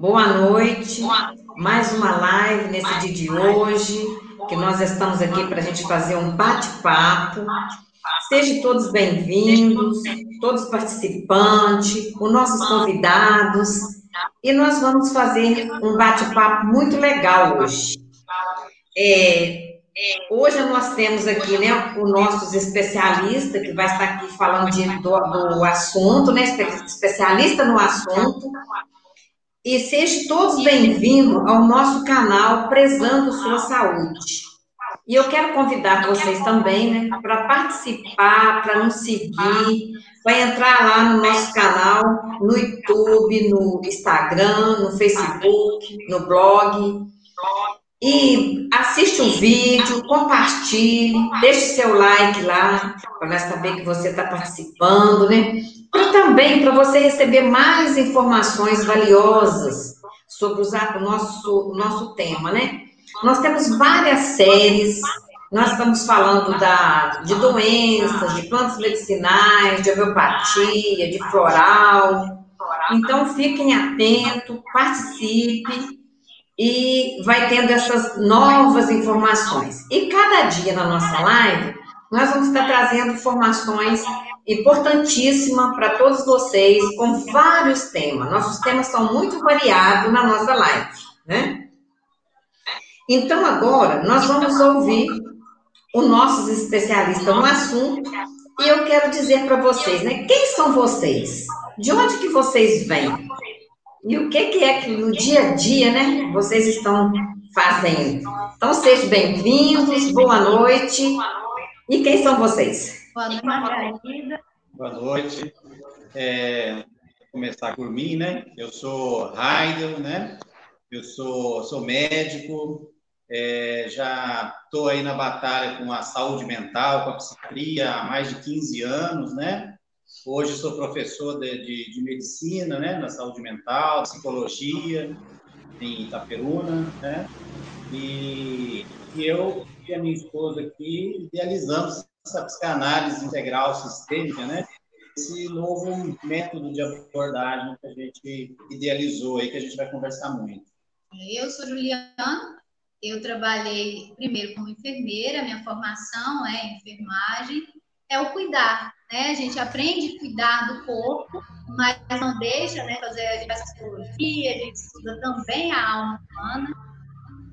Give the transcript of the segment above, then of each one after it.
Boa noite. Mais uma live nesse dia de hoje, que nós estamos aqui para a gente fazer um bate-papo. Sejam todos bem-vindos, todos participantes, os nossos convidados. E nós vamos fazer um bate-papo muito legal hoje. É, Hoje nós temos aqui, né, o nosso especialista que vai estar aqui falando de, do, do assunto, né, especialista no assunto. E sejam todos bem-vindos ao nosso canal Prezando Sua Saúde. E eu quero convidar vocês também, né, para participar, para nos seguir, vai entrar lá no nosso canal, no YouTube, no Instagram, no Facebook, no blog. E assiste o vídeo, compartilhe, deixe seu like lá, para nós saber que você está participando, né? E também para você receber mais informações valiosas sobre o nosso, nosso tema, né? Nós temos várias séries, nós estamos falando da, de doenças, de plantas medicinais, de homeopatia, de floral. Então, fiquem atentos, participe e vai tendo essas novas informações. E cada dia na nossa live, nós vamos estar trazendo informações importantíssimas para todos vocês, com vários temas. Nossos temas são muito variados na nossa live, né? Então, agora, nós vamos ouvir os nossos especialistas no assunto e eu quero dizer para vocês, né? Quem são vocês? De onde que vocês vêm? E o que, que é que no dia a dia, né, vocês estão fazendo? Então, sejam bem-vindos, boa noite. E quem são vocês? Boa noite, Margarida. Boa noite. É, vou começar por mim, né? Eu sou Raidel, né? Eu sou, sou médico, é, já estou aí na batalha com a saúde mental, com a psiquiatria há mais de 15 anos, né? Hoje sou professor de, de, de, medicina, né, na saúde mental, psicologia, em Itaperuna, né? E, e eu e a minha esposa aqui idealizamos essa psicanálise integral sistêmica, né? Esse novo método de abordagem que a gente idealizou aí, que a gente vai conversar muito. Eu sou Juliana, eu trabalhei primeiro como enfermeira, minha formação é enfermagem, é o cuidar, né? A gente aprende a cuidar do corpo, mas não deixa, né, fazer a psicologia, a gente estuda também a alma humana.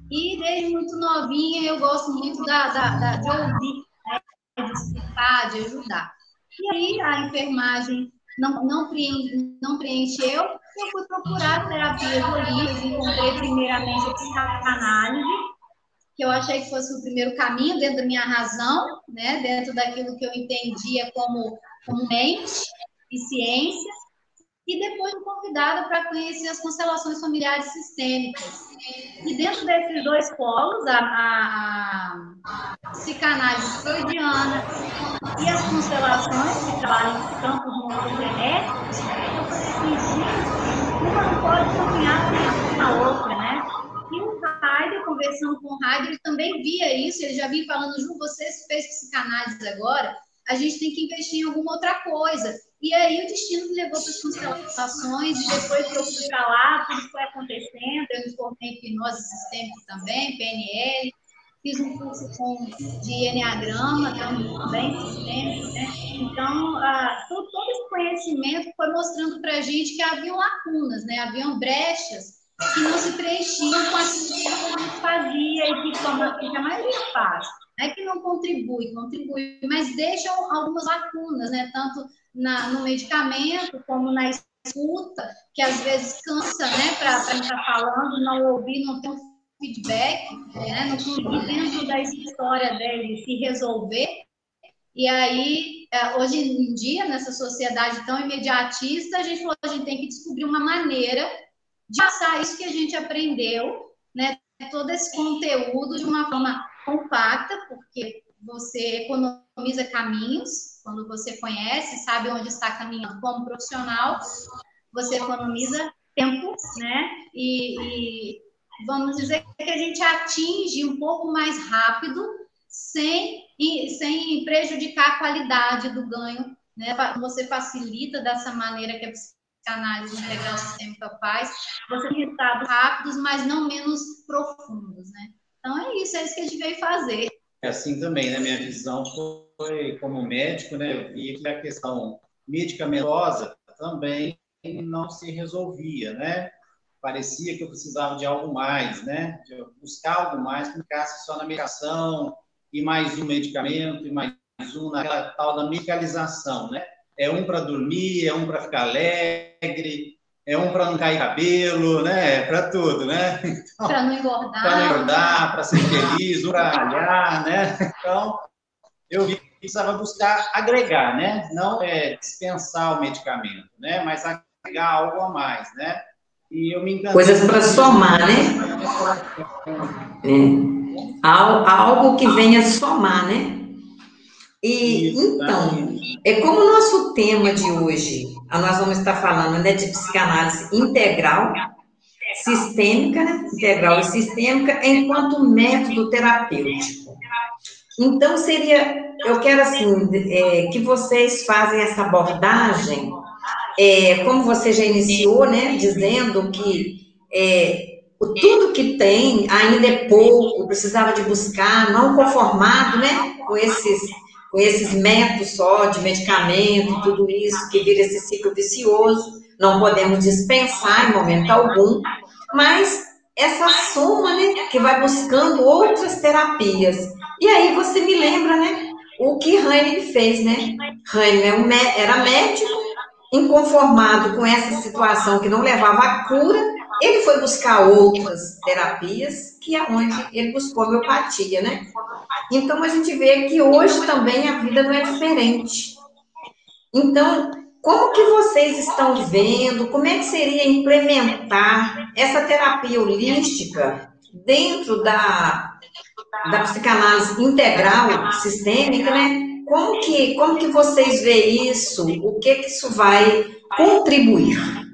E desde muito novinha eu gosto muito da, da, da de ouvir, de explicar, de ajudar. E aí a enfermagem não, não, preenche, não preencheu, eu fui procurar terapias holísticas, encontrei primeiramente a psicanálise, que eu achei que fosse o primeiro caminho dentro da minha razão, né, dentro daquilo que eu entendia como, como mente e ciência, e depois fui convidada para conhecer as constelações familiares sistêmicas. E dentro desses dois polos, a, a, a psicanálise freudiana e as constelações, que trabalham em campos falei assim, uma não pode caminhar com a outra, né? E o Heidel, conversando com o Heidel, ele também via isso, ele já vinha falando, Ju, você fez psicanálise agora, a gente tem que investir em alguma outra coisa. E aí o destino me levou para as constelações, e depois que eu fui para lá, tudo foi acontecendo, eu me formei em hipnose sistêmica também, PNL, fiz um curso com, de Enneagrama também, sistêmico, né? Então, todo, todo esse conhecimento foi mostrando para a gente que havia lacunas, né? Haviam brechas que não se preenchiam com aquilo que a gente fazia e que, como, que a maioria faz. Não é que não contribui, contribui, mas deixam algumas lacunas, né? Tanto na, no medicamento como na escuta, que às vezes cansa, né? Para quem está falando, não ouvir, não ter um feedback, né? Não conseguir dentro da história dele se resolver. E aí, é, hoje em dia, nessa sociedade tão imediatista, a gente falou, a gente tem que descobrir uma maneira de passar isso que a gente aprendeu, né, todo esse conteúdo de uma forma compacta, porque você economiza caminhos, quando você conhece, sabe onde está caminhando como profissional, você economiza tempo, né? E, e, vamos dizer que a gente atinge um pouco mais rápido, sem, sem prejudicar a qualidade do ganho, né? Você facilita dessa maneira que a psicanálise integral sistêmica faz, você tem resultados rápidos, mas não menos profundos, né? Então é isso, é isso que a gente veio fazer. É assim também, né? Minha visão foi como médico, né? Eu vi que a questão medicamentosa também não se resolvia, né? Parecia que eu precisava de algo mais, né? De buscar algo mais que ficasse só na medicação e mais um medicamento e mais um naquela tal da medicalização, né? É um para dormir, é um para ficar alegre, é um para não cair cabelo, né? É para tudo, né? Então, para não engordar. Para não engordar, para ser feliz, para malhar, né? Então, eu vi que precisava buscar agregar, né? Não é dispensar o medicamento, né? Mas agregar algo a mais, né? E eu me encantei. Coisas para somar, né? É. Algo que venha somar, né? E então, é como o nosso tema de hoje, nós vamos estar falando né, de psicanálise integral, sistêmica, né? Integral e sistêmica, enquanto método terapêutico. Então, seria, eu quero assim, é, que vocês fazem essa abordagem, é, como você já iniciou, né, dizendo que é, tudo que tem ainda é pouco, precisava de buscar, não conformado, né, com esses, com esses métodos só de medicamento, tudo isso, que vira esse ciclo vicioso, não podemos dispensar em momento algum, mas essa soma, né, que vai buscando outras terapias. E aí você me lembra, né, o que Heine fez, né? Heine era médico, inconformado com essa situação que não levava cura, ele foi buscar outras terapias, que é onde ele buscou a homeopatia, né? Então a gente vê que hoje também a vida não é diferente. Então, como que vocês estão vendo? Como é que seria implementar essa terapia holística dentro da, da psicanálise integral, sistêmica, né? Como que, como que vocês veem isso? O que que isso vai contribuir?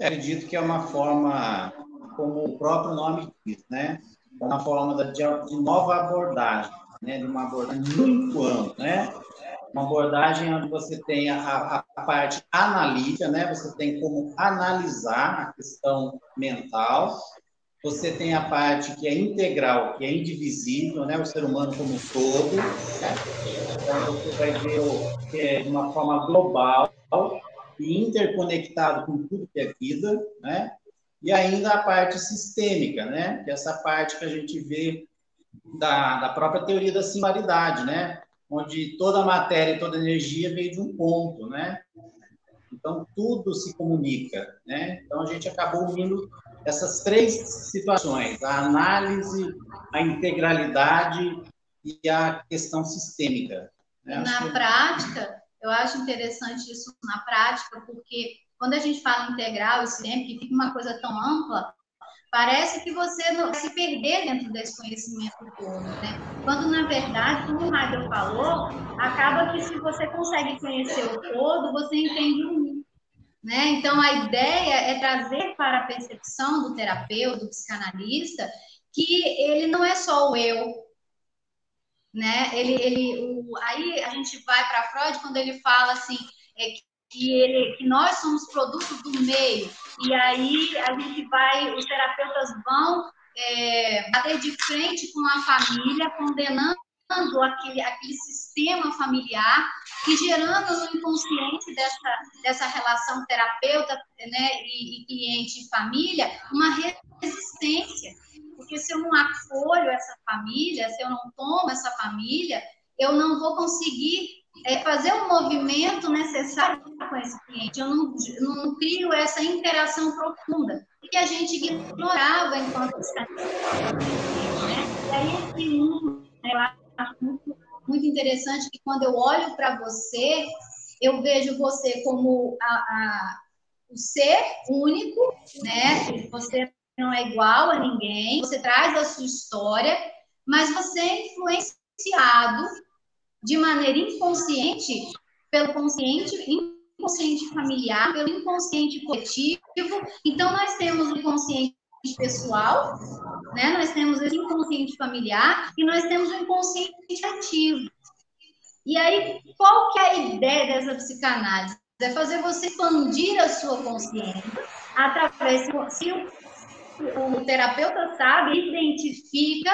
Acredito que é uma forma, como o próprio nome diz, né? É uma forma de, nova abordagem, né? De uma abordagem muito ampla, né? uma abordagem onde você tem a, a, parte analítica, né? Você tem como analisar a questão mental. Você tem a parte que é integral, que é indivisível, né? O ser humano como um todo. Né? Então você vai ver é de uma forma global interconectado com tudo que é vida, né? E ainda a parte sistêmica, né? Que é essa parte que a gente vê da, da própria teoria da singularidade, né? onde toda a matéria e toda a energia veio de um ponto, né? Então, tudo se comunica, né? Então, a gente acabou unindo essas três situações, a análise, a integralidade e a questão sistêmica. Né? Na que... prática, eu acho interessante isso na prática, porque quando a gente fala integral e sempre que fica uma coisa tão ampla, Parece que você vai se perder dentro desse conhecimento todo, né? Quando, na verdade, como o Raio falou, acaba que se você consegue conhecer o todo, você entende o um. Né? Então, a ideia é trazer para a percepção do terapeuta, do psicanalista, que ele não é só o eu, né? Ele, ele, o, aí a gente vai para Freud quando ele fala assim, é, que, ele, que nós somos produto do meio. E aí a gente vai, os terapeutas vão é, bater de frente com a família, condenando aquele, aquele sistema familiar e gerando no inconsciente dessa, dessa relação terapeuta né, e, e cliente e família uma resistência. Porque se eu não acolho essa família, se eu não tomo essa família, eu não vou conseguir é, fazer o movimento necessário com esse cliente. Eu não, não crio essa interação profunda que a gente ignorava enquanto né? E aí esse um, acho muito, muito interessante que quando eu olho para você, eu vejo você como a, a, o ser único, né? Você não é igual a ninguém, você traz a sua história, mas você é influenciado de maneira inconsciente pelo consciente inconsciente familiar, pelo inconsciente coletivo. Então, nós temos o inconsciente pessoal, né? nós temos esse inconsciente familiar e nós temos o inconsciente ativo. E aí, qual que é a ideia dessa psicanálise? é fazer você expandir a sua consciência através se o, o terapeuta sabe, identifica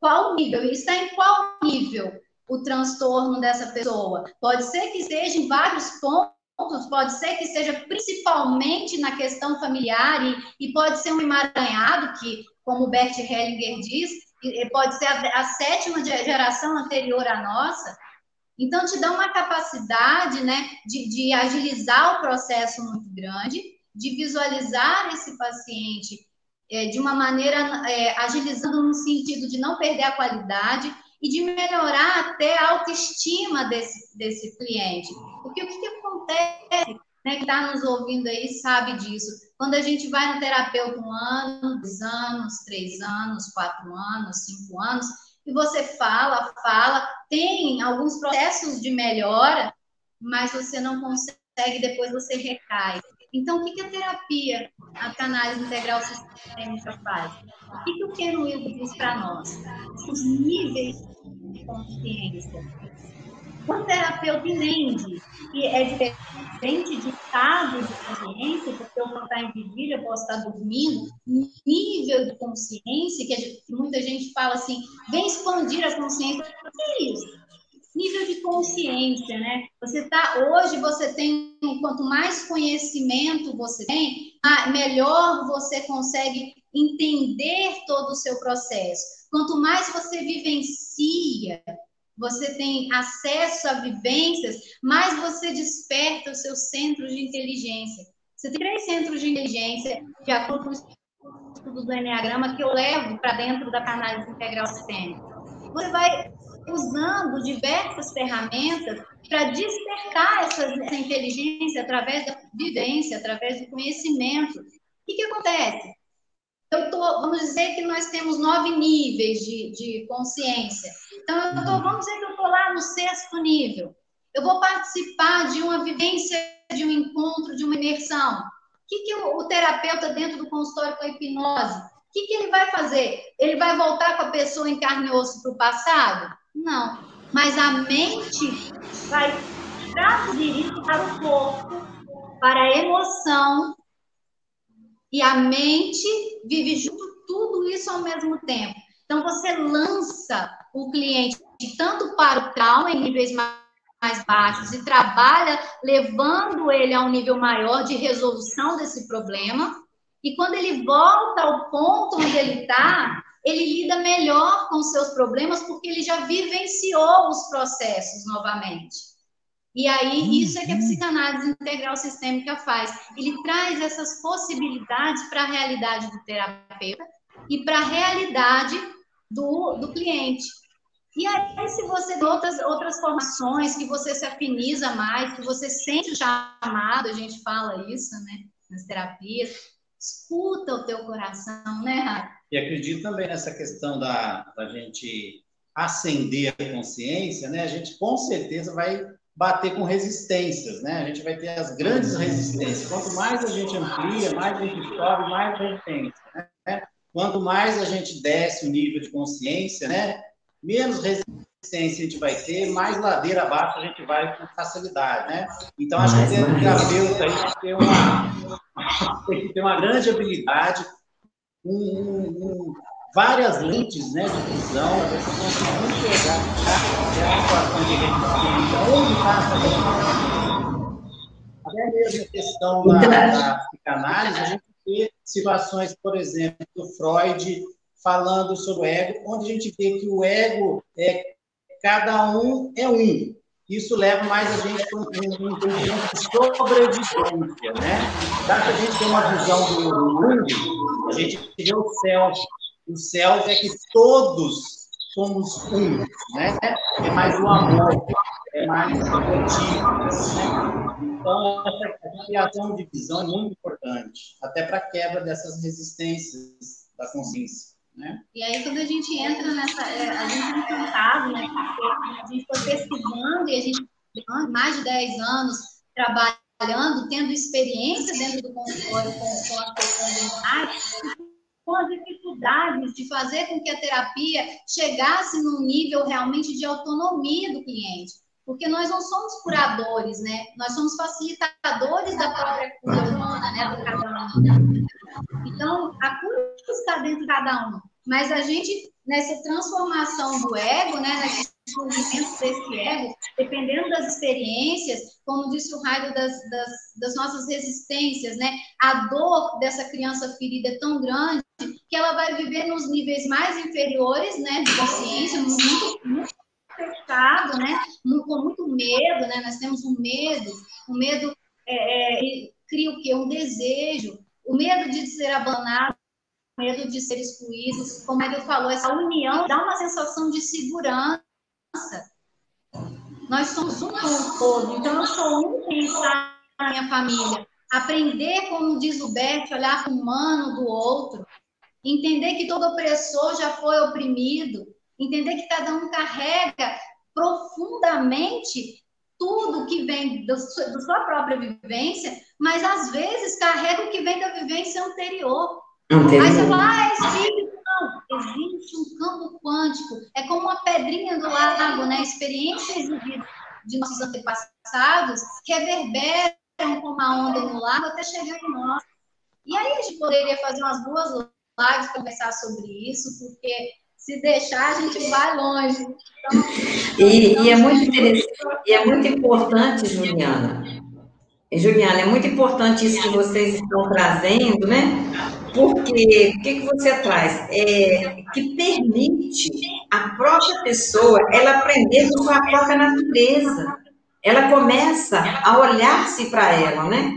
qual nível, está em qual nível o transtorno dessa pessoa. Pode ser que esteja em vários pontos, pode ser que seja principalmente na questão familiar e, e pode ser um emaranhado que, como Bert Hellinger diz, pode ser a, a sétima geração anterior à nossa. Então, te dá uma capacidade né, de, de agilizar o processo muito grande, de visualizar esse paciente é, de uma maneira é, agilizando no sentido de não perder a qualidade e de melhorar até a autoestima desse, desse cliente. Porque o que, que acontece, né, que está nos ouvindo aí sabe disso, quando a gente vai no terapeuta um ano, dois anos, três anos, quatro anos, cinco anos, e você fala, fala, tem alguns processos de melhora, mas você não consegue, depois você recai. Então, o que, a terapia, a análise integral sistêmica faz? O que, que o Ken Will diz para nós? Os níveis de consciência. O terapeuta entende que é diferente de estado de consciência, porque eu posso estar em vigília, eu posso estar dormindo, nível de consciência, que, gente, que muita gente fala assim, vem expandir a consciência. O que é isso? Nível de consciência, né? Você tá hoje você tem quanto mais conhecimento você tem, melhor você consegue entender todo o seu processo. Quanto mais você vivencia, você tem acesso a vivências, mais você desperta os seus centros de inteligência. Você tem três centros de inteligência, de acordo com o estudo do Enneagrama, que eu levo para dentro da análise integral sistêmica. Você vai usando diversas ferramentas para despertar essa, essa, inteligência através da vivência, através do conhecimento. O que, que acontece? Eu tô, vamos dizer que nós temos nove níveis de, de consciência. Então, eu tô, vamos dizer que eu estou lá no sexto nível. Eu vou participar de uma vivência, de um encontro, de uma imersão. O que, que o, o terapeuta dentro do consultório com a hipnose, o que, que ele vai fazer? Ele vai voltar com a pessoa em carne e osso para o passado? Não. Mas a mente vai traduzir isso para o corpo, para a emoção, e a mente vive junto tudo isso ao mesmo tempo. Então, você lança o cliente tanto para o trauma em níveis mais baixos e trabalha levando ele a um nível maior de resolução desse problema. E quando ele volta ao ponto onde ele está, ele lida melhor com seus problemas porque ele já vivenciou os processos novamente. E aí, isso é que a psicanálise integral sistêmica faz. Ele traz essas possibilidades para a realidade do terapeuta e para a realidade do, do cliente. E aí, se você tem outras, outras formações, que você se afiniza mais, que você sente o chamado, a gente fala isso, né, nas terapias, escuta o teu coração, né, Rafa? E acredito também nessa questão da, da gente acender a consciência, né? A gente com certeza vai bater com resistências, né? A gente vai ter as grandes resistências. Quanto mais a gente amplia, mais a gente sobe, mais resistência, né? Quanto mais a gente desce o nível de consciência, né? Menos resistência a gente vai ter, mais ladeira abaixo a gente vai com facilidade, né? Então, acho que o terapeuta aí tem que ter uma, tem que ter uma grande habilidade, um, um, várias lentes né, de visão, para você conseguir enxergar a situação de resistência, onde está essa Até mesmo a questão da, da psicanálise, a gente vê situações, por exemplo, do Freud falando sobre o ego, onde a gente vê que o ego é cada um é um. Isso leva mais a gente para um entendimento de sobrevivência, né? Dá a gente ter uma visão do mundo, a gente vê o céu. O céu é que todos somos um, né? É mais o amor, é mais o coletivo, né? Então, essa criação de visão é muito importante, até para a quebra dessas resistências da consciência. Né? E aí, quando a gente entra nessa. É, a gente é encantado, né? A gente foi pesquisando e a gente, mais de 10 anos, trabalhando, tendo experiência dentro do consultório com, com as pessoas mentais, com as dificuldades de fazer com que a terapia chegasse num nível realmente de autonomia do cliente. porque nós não somos curadores, né? Nós somos facilitadores da própria cura humana, né? Do cada um. Então, a cura está dentro de cada um, mas a gente nessa transformação do ego, né? Nesse desenvolvimento desse ego, dependendo das experiências, como disse o Raido das, das, das nossas resistências, né? A dor dessa criança ferida é tão grande que ela vai viver nos níveis mais inferiores, né? De consciência, muito, muito fechado, né? Com muito medo, né? Nós temos um medo, o um medo é, é, cria o quê? Um desejo, o medo de ser abandonado, o medo de ser excluído, como ele falou, essa união dá uma sensação de segurança. Nós somos um com todo, então eu sou um quem está na minha família. Aprender, como diz o Bert, olhar para o humano do outro, entender que todo opressor já foi oprimido, entender que cada um carrega profundamente tudo que vem da sua própria vivência, mas às vezes carrega o que vem da vivência anterior. anterior. Aí você fala, ah, espírito. Não, existe um campo quântico. É como uma pedrinha do lago, né? Experiências de, de nossos antepassados que reverberam como uma onda no lago até chegar em nós. E aí a gente poderia fazer umas duas lives para conversar sobre isso, porque se deixar, a gente vai longe. Então, e, então, e, é muito e é muito importante, Juliana. Juliana, é muito importante isso que vocês estão trazendo, né? Porque o que, que você traz? É, que permite a própria pessoa ela aprender com sua própria natureza. Ela começa a olhar-se para ela, né?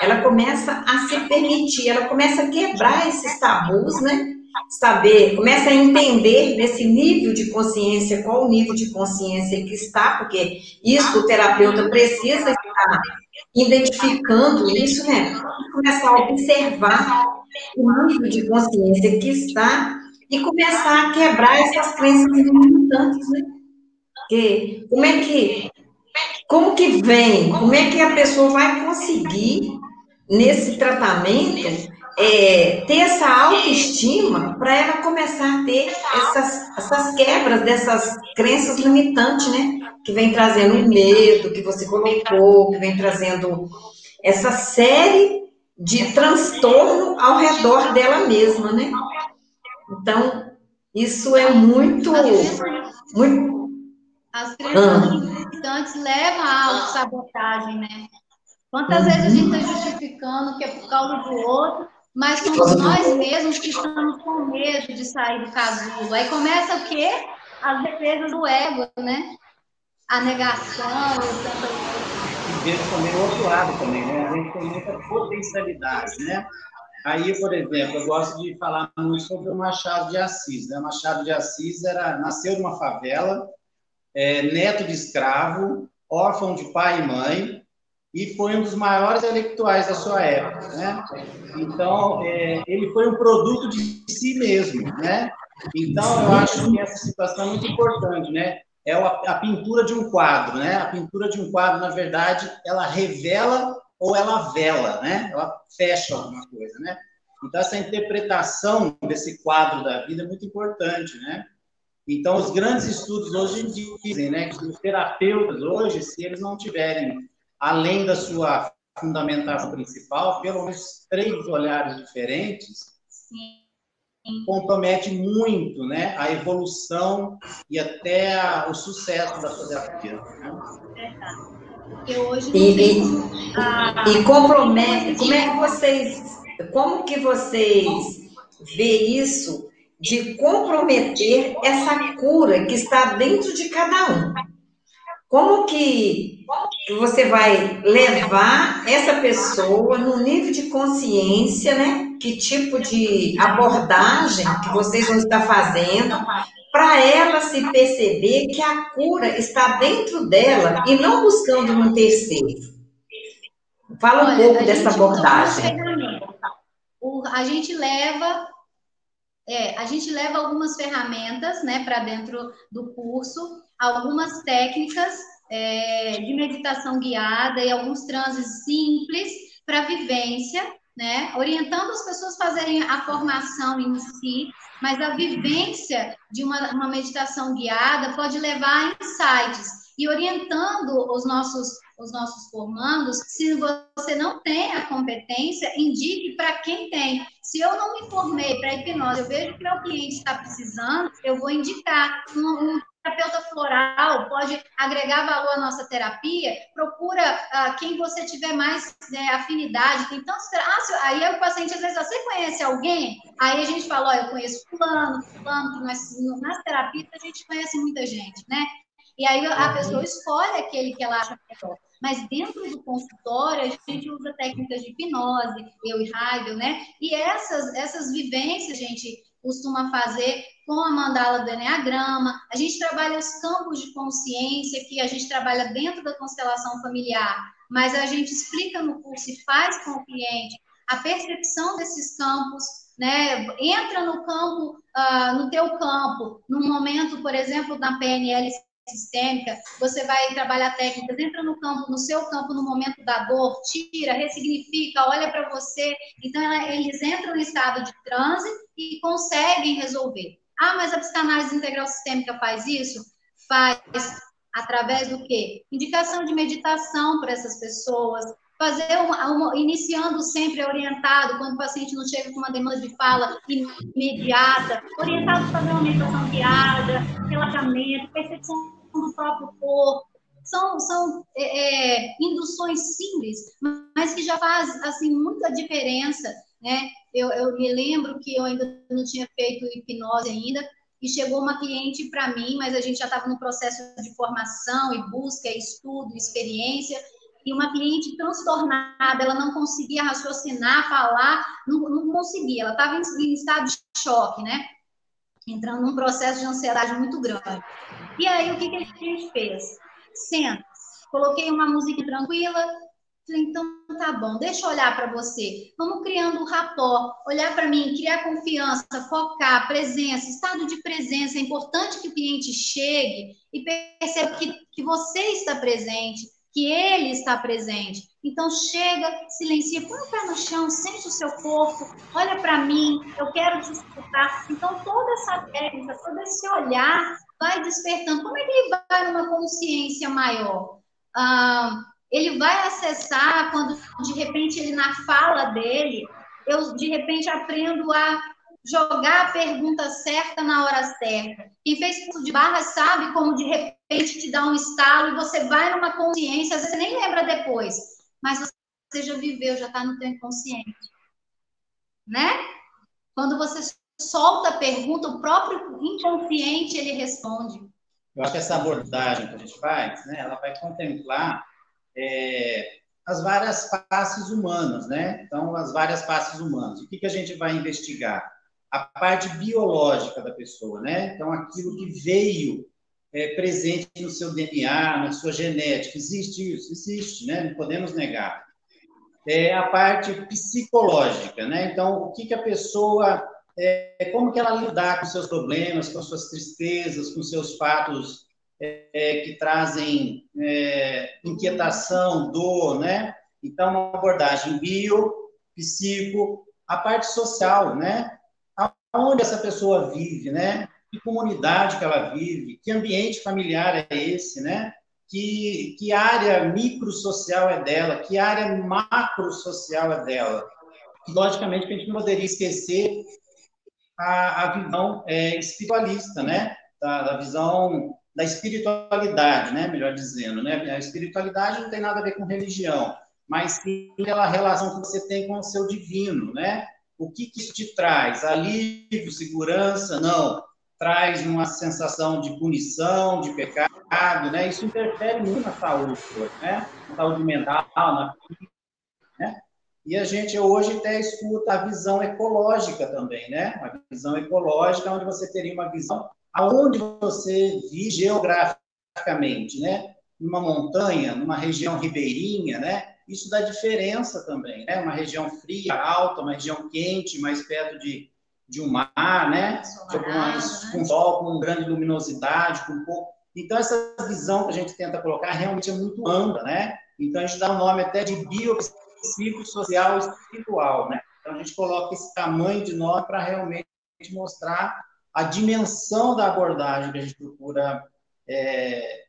Ela começa a se permitir, ela começa a quebrar esses tabus, né? saber, começa a entender nesse nível de consciência, qual o nível de consciência que está, porque isso o terapeuta precisa estar identificando isso, né? Começar a observar o nível de consciência que está e começar a quebrar essas crenças limitantes, né? Que, como é que, como que vem, como é que a pessoa vai conseguir nesse tratamento é, ter essa autoestima para ela começar a ter essas, essas quebras dessas crenças limitantes, né? Que vem trazendo medo, que você colocou, que vem trazendo essa série de transtorno ao redor dela mesma, né? Então, isso é muito. muito... As crenças limitantes levam à autossabotagem, né? Quantas vezes a gente está justificando que é por causa do outro mas somos nós mesmos que estamos com medo de sair do casulo. Aí começa o quê? As defesas do ego, né? A negação e tanta E vejo também o outro lado também, né? A gente tem muita potencialidade, né? Aí, por exemplo, eu gosto de falar muito sobre o Machado de Assis. Né? Machado de Assis era, nasceu numa favela, é, neto de escravo, órfão de pai e mãe, e foi um dos maiores intelectuais da sua época, né? Então, é, ele foi um produto de si mesmo, né? Então, eu acho que essa situação é muito importante, né? É a, pintura de um quadro, né? A pintura de um quadro, na verdade, ela revela ou ela vela, né? Ela fecha alguma coisa, né? Então, essa interpretação desse quadro da vida é muito importante, né? Então, os grandes estudos hoje dizem né, que os terapeutas hoje, se eles não tiverem além da sua fundamentação principal, pelo menos três olhares diferentes, Sim. compromete muito né, a evolução e até a, o sucesso da terapia. Né? hoje e, e, e compromete, como é que vocês, como que vocês vê isso de comprometer essa cura que está dentro de cada um? Como que você vai levar essa pessoa no nível de consciência, né? Que tipo de abordagem que vocês vão estar fazendo para ela se perceber que a cura está dentro dela e não buscando um terceiro. Fala um Olha, pouco dessa abordagem. O, a gente leva é, a gente leva algumas ferramentas né, para dentro do curso algumas técnicas é, de meditação guiada e alguns transes simples para vivência, né? Orientando as pessoas a fazerem a formação em si, mas a vivência de uma, uma meditação guiada pode levar a insights e orientando os nossos os nossos formandos, se você não tem a competência, indique para quem tem. Se eu não me formei para hipnose, eu vejo que meu cliente está precisando, eu vou indicar um, um terapeuta floral pode agregar valor à nossa terapia, procura uh, quem você tiver mais né, afinidade. Tem tantos. Ah, aí o paciente às vezes, ah, você conhece alguém? Aí a gente fala, ó, eu conheço fulano, fulano, que nós, nas terapias a gente conhece muita gente, né? E aí a pessoa escolhe aquele que ela acha melhor. Mas dentro do consultório, a gente usa técnicas de hipnose, eu e Heidel, né? E essas, essas vivências, gente, costuma fazer com a mandala do Enneagrama. A gente trabalha os campos de consciência, que a gente trabalha dentro da constelação familiar, mas a gente explica no curso e faz com o cliente a percepção desses campos, né? Entra no campo, uh, no teu campo, no momento, por exemplo, da PNL sistêmica, você vai trabalhar técnicas, entra no campo, no seu campo, no momento da dor, tira, ressignifica, olha para você. Então, ela, eles entram em estado de transe e conseguem resolver. Ah, mas a psicanálise integral sistêmica faz isso? Faz através do quê? Indicação de meditação para essas pessoas, fazer uma, uma, iniciando sempre orientado, quando o paciente não chega com uma demanda de fala imediata, orientado para fazer uma meditação guiada, relaxamento, percepção do próprio corpo. São, são é, é, induções simples, mas que já faz assim muita diferença, né? Eu, eu me lembro que eu ainda não tinha feito hipnose ainda, e chegou uma cliente para mim, mas a gente já estava no processo de formação e busca, estudo, experiência, e uma cliente transtornada, ela não conseguia raciocinar, falar, não, não conseguia, ela estava em, em, estado de choque, né? Entrando num processo de ansiedade muito grande. E aí, o que, que a gente fez? Senta, coloquei uma música tranquila, então tá bom, deixa eu olhar para você. Vamos criando um rapó, olhar para mim, criar confiança, focar, presença, estado de presença. É importante que o cliente chegue e perceba que, que você está presente, que ele está presente. Então chega, silencia, põe o pé no chão, sente o seu corpo, olha para mim, eu quero te escutar. Então toda essa técnica, todo esse olhar vai despertando. Como é que ele vai numa consciência maior? Ah, ele vai acessar quando de repente ele na fala dele, eu de repente aprendo a jogar a pergunta certa na hora certa. Quem fez curso de barra sabe como de repente te dá um estalo e você vai numa consciência, às vezes você nem lembra depois, mas você já viveu, já está no teu inconsciente. Né? Quando você solta a pergunta, o próprio inconsciente ele responde. Eu acho que essa abordagem que a gente faz, né, ela vai contemplar é, as várias faces humanas, né? Então, as várias faces humanas. O que, que a gente vai investigar? A parte biológica da pessoa, né? Então, aquilo que veio é, presente no seu DNA, na sua genética. Existe isso? Existe, né? Não podemos negar. É a parte psicológica, né? Então, o que, que a pessoa é, como que ela lidar com seus problemas, com suas tristezas, com seus fatos é, que trazem é, inquietação, dor, né? Então, uma abordagem bio, psico, a parte social, né? Aonde essa pessoa vive, né? Que comunidade que ela vive, que ambiente familiar é esse, né? Que, que área microsocial é dela, que área macrosocial é dela. Logicamente, que a gente não poderia esquecer a, a visão é, espiritualista, né? Da, da, visão da espiritualidade, né? Melhor dizendo, né? A espiritualidade não tem nada a ver com religião, mas sim aquela relação que você tem com o seu divino, né? O que, que isso te traz? Alívio, segurança? Não. Traz uma sensação de punição, de pecado, né? Isso interfere muito na saúde, né? Na saúde mental, na né? E a gente hoje até escuta a visão ecológica também, né? Uma visão ecológica onde você teria uma visão aonde você vive geograficamente, né? Numa montanha, numa região ribeirinha, né? Isso dá diferença também, né? Uma região fria, alta, uma região quente, mais perto de, de um mar, né? Uma, né? Com sol, com grande luminosidade, com pouco. Então, essa visão que a gente tenta colocar realmente é muito ampla, né? Então, a gente dá o nome até de biopsia social espiritual, né? Então a gente coloca esse tamanho de nós para realmente mostrar a dimensão da abordagem que a gente procura é,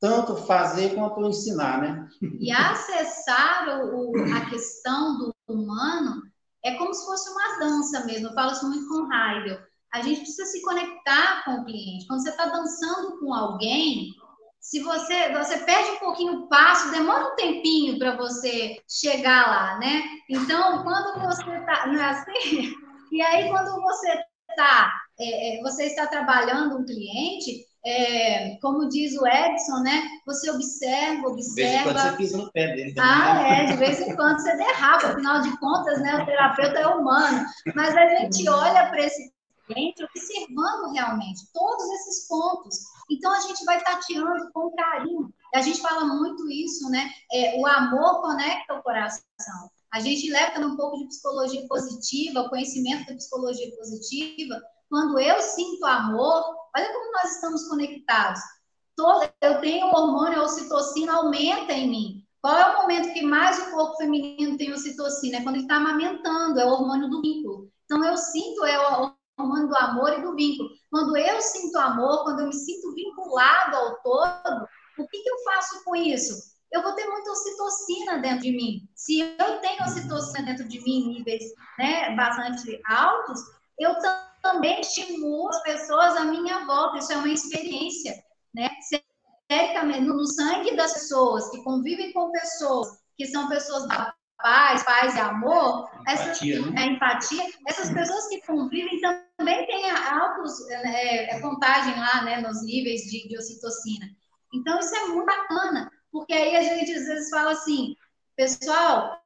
tanto fazer quanto ensinar, né? E acessar o, a questão do humano é como se fosse uma dança mesmo. Eu falo isso muito com o Heidel. A gente precisa se conectar com o cliente. Quando você está dançando com alguém, se você você perde um pouquinho o passo, demora um tempinho para você chegar lá, né? Então, quando você está, não é assim? E aí, quando você está, é, é, você está trabalhando um cliente, é, como diz o Edson, né? Você observa, observa. De vez em quando você pisa no pé dele também. Ah, né? é, de vez em quando você derrapa, afinal de contas, né? O terapeuta é humano. Mas a gente olha para esse cliente observando realmente todos esses pontos. Então a gente vai tateando com carinho. A gente fala muito isso, né? É, o amor conecta o coração. A gente leva um pouco de psicologia positiva, conhecimento da psicologia positiva, quando eu sinto amor, olha como nós estamos conectados. Eu tenho o hormônio, a ocitocina aumenta em mim. Qual é o momento que mais o corpo feminino tem ocitocina? É quando ele está amamentando, é o hormônio do vínculo. Então, eu sinto é o hormônio do amor e do vínculo. Quando eu sinto amor, quando eu me sinto vinculado ao todo, o que, que eu faço com isso? Eu vou ter muita ocitocina dentro de mim. Se eu tenho ocitocina dentro de mim em níveis né, bastante altos, eu também estimulo as pessoas à minha volta. Isso é uma experiência, né? no sangue das pessoas que convivem com pessoas que são pessoas da paz, paz e amor, empatia, essa, né? a empatia, essas pessoas que convivem também têm altos é, é, contagem lá, né, nos níveis de, de ocitocina. Então, isso é muito bacana, porque aí a gente às vezes fala assim, pessoal,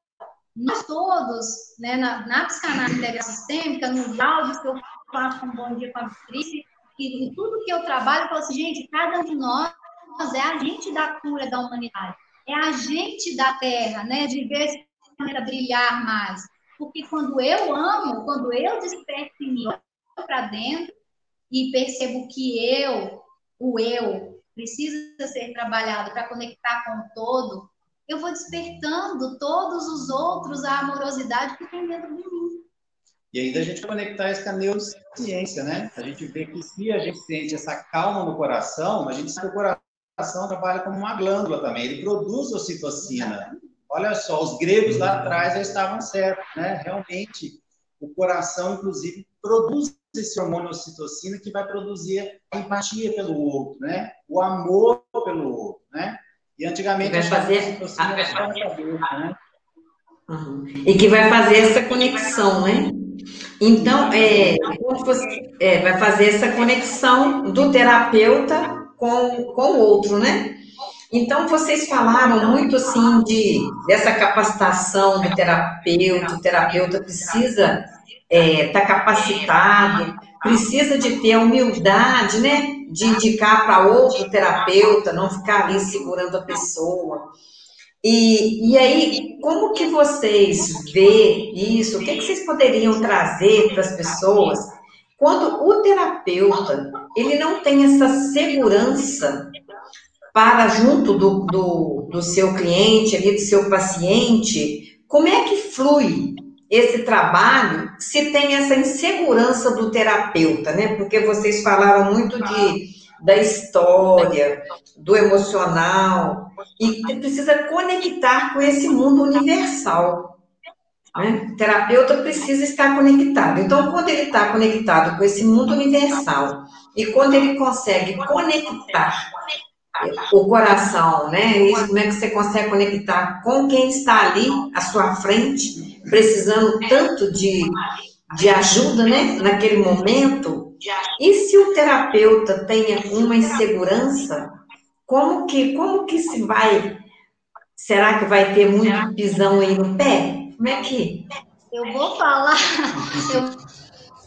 nós todos, né, na, na psicanálise integração sistêmica, no áudio que eu faço um bom dia com a Patrícia, e, e tudo que eu trabalho, eu falo assim, gente, cada um de nós é agente da cura da humanidade, é agente da Terra, né, de ver esse planeta brilhar mais. Porque quando eu amo, quando eu desperto em mim, para dentro e percebo que eu, o eu, precisa ser trabalhado para conectar com o todo, eu vou despertando todos os outros a amorosidade que tem dentro de mim. E ainda a gente conectar isso com a neurociência, né? A gente vê que se a gente sente essa calma no coração, a gente sabe que o coração trabalha como uma glândula também, ele produz ocitocina. Olha só, os gregos lá atrás já estavam certos, né? Realmente, o coração, inclusive, produz esse hormônio ocitocina que vai produzir a empatia pelo outro, né? O amor pelo outro, né? E antigamente vai fazer a... né? Uhum. E que vai fazer essa conexão, né? Então, é, é, vai fazer essa conexão do terapeuta com, com o outro, né? Então, vocês falaram muito, assim, de, dessa capacitação do terapeuta, o terapeuta precisa estar é, tá capacitado, precisa de ter a humildade, né, de indicar para outro terapeuta, não ficar ali segurando a pessoa. E, e aí, como que vocês vê isso? O que, que vocês poderiam trazer para as pessoas quando o terapeuta ele não tem essa segurança para junto do, do, do seu cliente, ali, do seu paciente, como é que flui esse trabalho se tem essa insegurança do terapeuta, né? Porque vocês falaram muito de, da história, do emocional, e precisa conectar com esse mundo universal. Né? O terapeuta precisa estar conectado. Então, quando ele está conectado com esse mundo universal, e quando ele consegue conectar o coração, né? Isso, como é que você consegue conectar com quem está ali à sua frente, precisando tanto de, de ajuda, né? Naquele momento. E se o terapeuta tenha uma insegurança, como que, como que se vai? Será que vai ter muito pisão aí no pé? Como é que? Eu vou falar, eu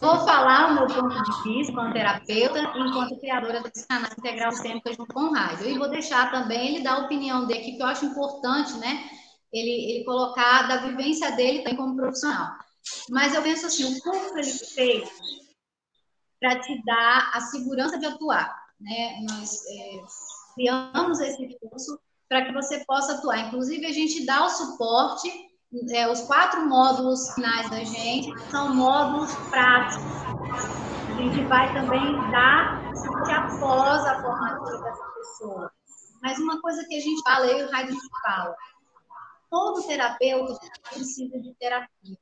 Vou falar o meu ponto de vista como terapeuta, enquanto criadora desse canal Integral Sistêmica junto com o Raio. E vou deixar também ele dar a opinião dele, que eu acho importante, né? Ele, ele colocar da vivência dele também como profissional. Mas eu penso assim, o curso ele fez para te dar a segurança de atuar, né? Nós é, criamos esse curso para que você possa atuar. Inclusive, a gente dá o suporte é, os quatro módulos finais da gente são módulos práticos. A gente vai também dar após a formatura dessa pessoa. Mas uma coisa que a gente fala, eu e o Raid fala, todo terapeuta precisa de terapia.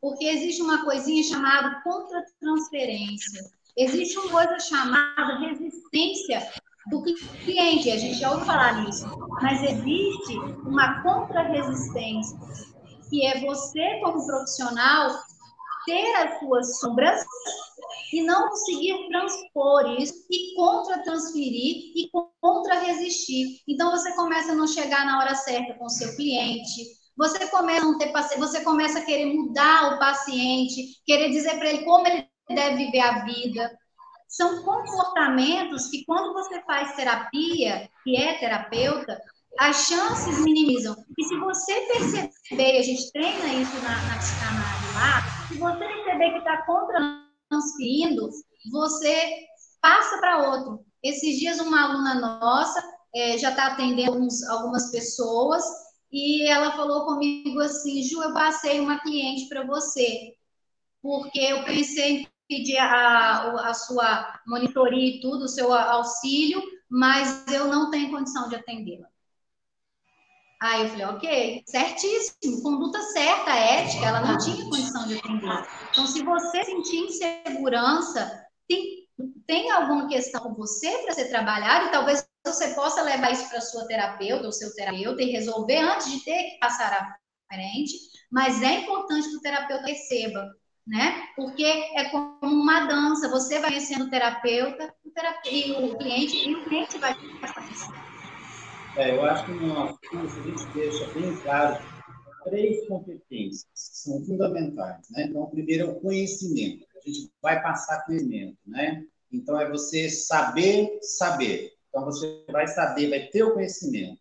Porque existe uma coisinha chamada contra-transferência. Existe uma coisa chamada resistência do cliente. A gente já ouviu falar nisso. Mas existe uma contra-resistência, que é você, como profissional, ter as suas sombras e não conseguir transpor isso e contra-transferir e contra-resistir. Então, você começa a não chegar na hora certa com o seu cliente, você começa a não ter você começa a querer mudar o paciente, querer dizer para ele como ele deve viver a vida. São comportamentos que, quando você faz terapia, que é terapeuta, as chances minimizam. E se você perceber, a gente treina isso na, na psicanálise lá, se você perceber que está transferindo, você passa para outro. Esses dias, uma aluna nossa é, já está atendendo algumas pessoas e ela falou comigo assim: Ju, eu passei uma cliente para você, porque eu pensei pedir a, a sua monitoria e tudo, o seu auxílio, mas eu não tenho condição de atendê-la. Aí eu falei, ok, certíssimo, conduta certa, ética, ela não tinha condição de atender. Então, se você sentir insegurança, tem, tem alguma questão com você para ser trabalhado e talvez você possa levar isso para sua terapeuta ou seu terapeuta e resolver antes de ter que passar à frente, mas é importante que o terapeuta receba, né? Porque é como uma dança, você vai conhecendo o terapeuta, o terapeuta e o cliente, e o cliente vai conhecendo. É, eu acho que curso a gente deixa bem claro três competências que são fundamentais. Né? Então, o primeiro é o conhecimento. A gente vai passar conhecimento. Né? Então, é você saber saber. Então, você vai saber, vai ter o conhecimento.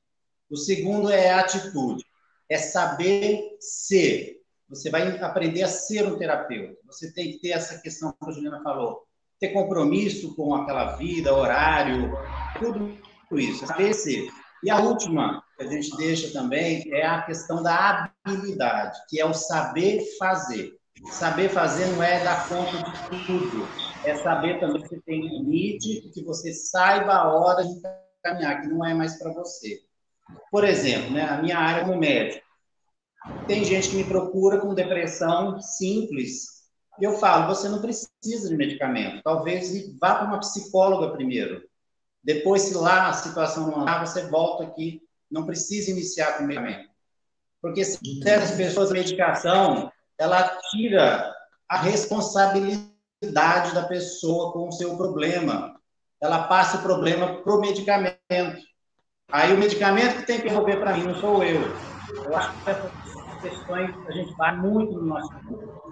O segundo é a atitude. É saber ser. Você vai aprender a ser um terapeuta. Você tem que ter essa questão que a Juliana falou. Ter compromisso com aquela vida, horário, tudo isso. Ser. E a última que a gente deixa também é a questão da habilidade, que é o saber fazer. Saber fazer não é dar conta de tudo, é saber também que tem limite, que você saiba a hora de caminhar, que não é mais para você. Por exemplo, né, a minha área como médico, tem gente que me procura com depressão simples. E eu falo, você não precisa de medicamento. Talvez vá para uma psicóloga primeiro. Depois, se lá a situação não andar, você volta aqui. Não precisa iniciar com medicamento. Porque se as pessoas a medicação, ela tira a responsabilidade da pessoa com o seu problema. Ela passa o problema para o medicamento. Aí o medicamento que tem que resolver para mim, não sou eu. Eu acho que essas questões a gente vai muito no nosso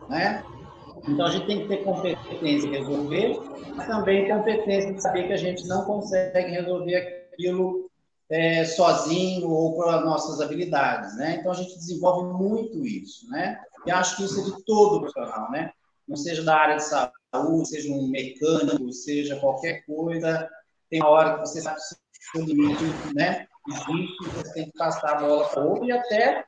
né? Então, a gente tem que ter competência em resolver, mas também competência de saber que a gente não consegue resolver aquilo é, sozinho ou por nossas habilidades, né? Então, a gente desenvolve muito isso, né? E acho que isso é de todo profissional, né? Não seja da área de saúde, seja um mecânico, seja qualquer coisa, tem uma hora que você sabe o seu limite, né? Existe, você tem que passar a bola para outro e até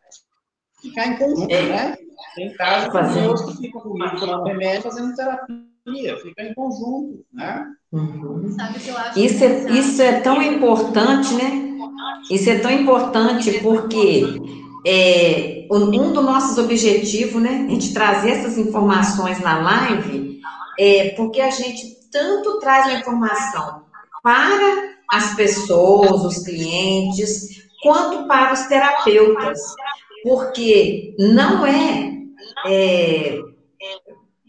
ficar em conjunto, né? Tem casos de pessoas que ficam comigo tomando remédio fazendo terapia, fica em conjunto, né? Uhum. Isso, é, isso é tão importante, né? Isso é tão importante porque é, um dos nossos objetivos, né, a gente trazer essas informações na live, é porque a gente tanto traz a informação para as pessoas, os clientes, quanto para os terapeutas porque não é, é